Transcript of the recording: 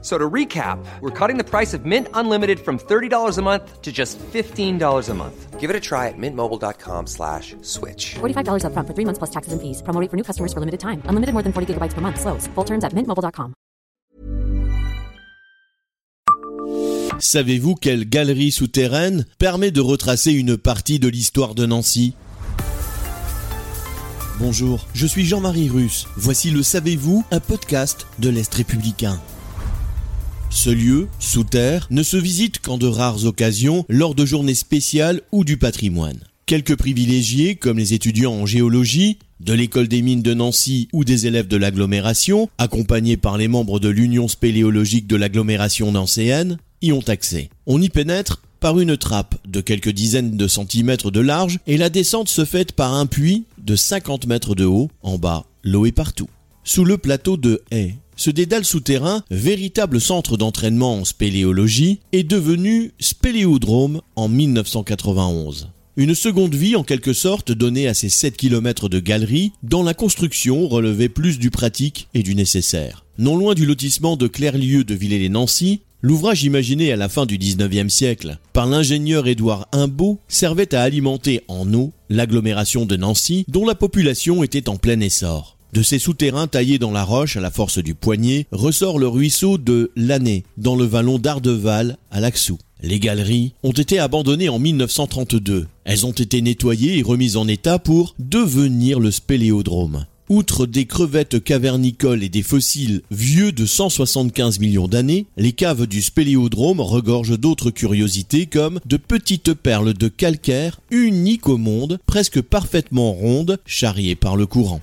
So to recap, we're cutting the price of Mint Unlimited from $30 a month to just $15 a month. Give it a try at mintmobile.com slash switch. $45 upfront for three months plus taxes and fees. Promo rate for new customers for limited time. Unlimited more than 40 gigabytes per month. Slows. Full terms at mintmobile.com. Savez-vous quelle galerie souterraine permet de retracer une partie de l'histoire de Nancy? Bonjour, je suis Jean-Marie Russe. Voici le Savez-vous, un podcast de l'Est républicain. Ce lieu, sous terre, ne se visite qu'en de rares occasions lors de journées spéciales ou du patrimoine. Quelques privilégiés, comme les étudiants en géologie, de l'école des mines de Nancy ou des élèves de l'agglomération, accompagnés par les membres de l'Union spéléologique de l'agglomération nancéenne, y ont accès. On y pénètre par une trappe de quelques dizaines de centimètres de large et la descente se fait par un puits de 50 mètres de haut. En bas, l'eau est partout. Sous le plateau de Haye, ce dédale souterrain, véritable centre d'entraînement en spéléologie, est devenu spéléodrome en 1991. Une seconde vie en quelque sorte donnée à ces 7 km de galeries, dont la construction relevait plus du pratique et du nécessaire. Non loin du lotissement de Clairlieu de Villers-les-Nancy, L'ouvrage imaginé à la fin du 19e siècle par l'ingénieur Édouard Imbeau servait à alimenter en eau l'agglomération de Nancy dont la population était en plein essor. De ces souterrains taillés dans la roche à la force du poignet ressort le ruisseau de l'Année dans le vallon d'Ardeval à Laxou. Les galeries ont été abandonnées en 1932. Elles ont été nettoyées et remises en état pour devenir le spéléodrome. Outre des crevettes cavernicoles et des fossiles vieux de 175 millions d'années, les caves du spéléodrome regorgent d'autres curiosités comme de petites perles de calcaire uniques au monde, presque parfaitement rondes, charriées par le courant.